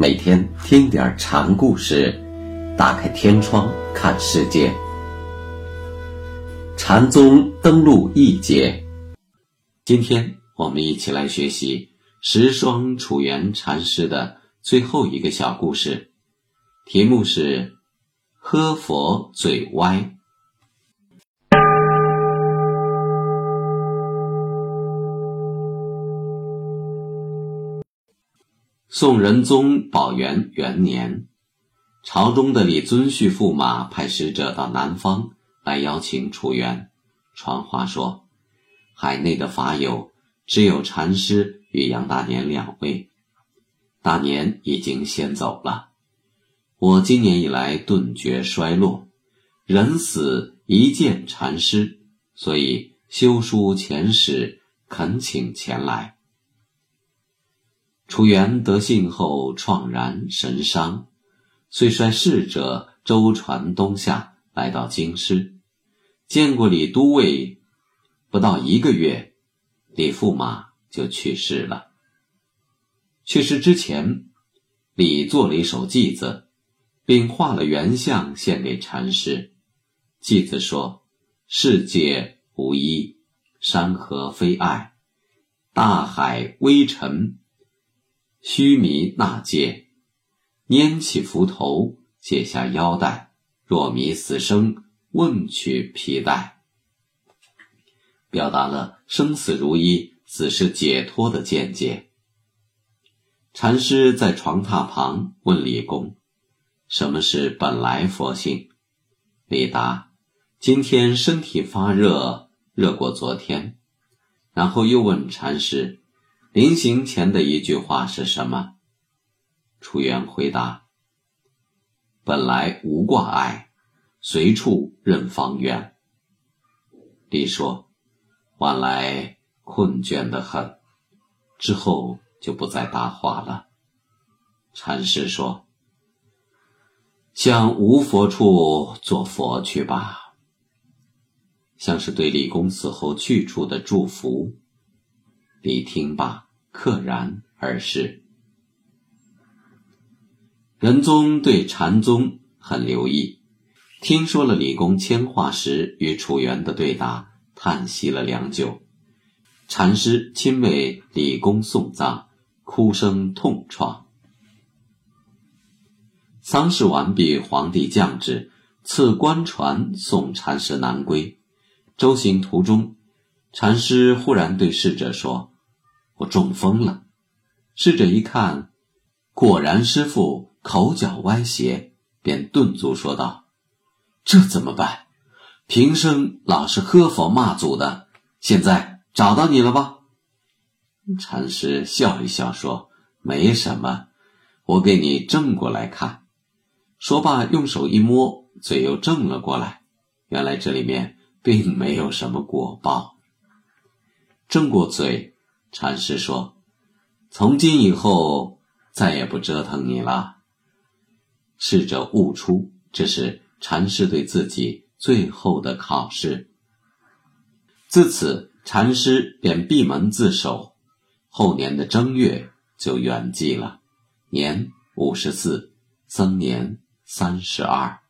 每天听点禅故事，打开天窗看世界。禅宗登陆一节，今天我们一起来学习十双楚原禅师的最后一个小故事，题目是“喝佛嘴歪”。宋仁宗宝元元年，朝中的李遵顼驸马派使者到南方来邀请楚原，传话说，海内的法友只有禅师与杨大年两位，大年已经先走了。我今年以来顿觉衰落，人死一见禅师，所以修书前使恳请前来。楚原得信后怆然神伤，遂率侍者舟船东下，来到京师，见过李都尉，不到一个月，李驸马就去世了。去世之前，李做了一首偈子，并画了原像献给禅师。偈子说：“世界无一，山河非爱，大海微尘。”须弥纳戒，拈起浮头，解下腰带。若迷死生，问取皮带。表达了生死如一、死是解脱的见解。禅师在床榻旁问李公：“什么是本来佛性？”李答：“今天身体发热，热过昨天。”然后又问禅师。临行前的一句话是什么？楚原回答：“本来无挂碍，随处任方圆。”李说：“晚来困倦的很。”之后就不再答话了。禅师说：“向无佛处做佛去吧。”像是对李公死后去处的祝福。李听罢，溘然而逝。仁宗对禅宗很留意，听说了李公迁化时与楚原的对答，叹息了良久。禅师亲为李公送葬，哭声痛怆。丧事完毕，皇帝降旨，赐官船送禅师南归。舟行途中。禅师忽然对侍者说：“我中风了。”侍者一看，果然师傅口角歪斜，便顿足说道：“这怎么办？平生老是喝佛骂祖的，现在找到你了吧？”禅师笑一笑说：“没什么，我给你正过来看。”说罢，用手一摸，嘴又正了过来。原来这里面并没有什么果报。正过嘴，禅师说：“从今以后再也不折腾你了。”逝者悟出，这是禅师对自己最后的考试。自此，禅师便闭门自守。后年的正月就圆寂了，年五十四，僧年三十二。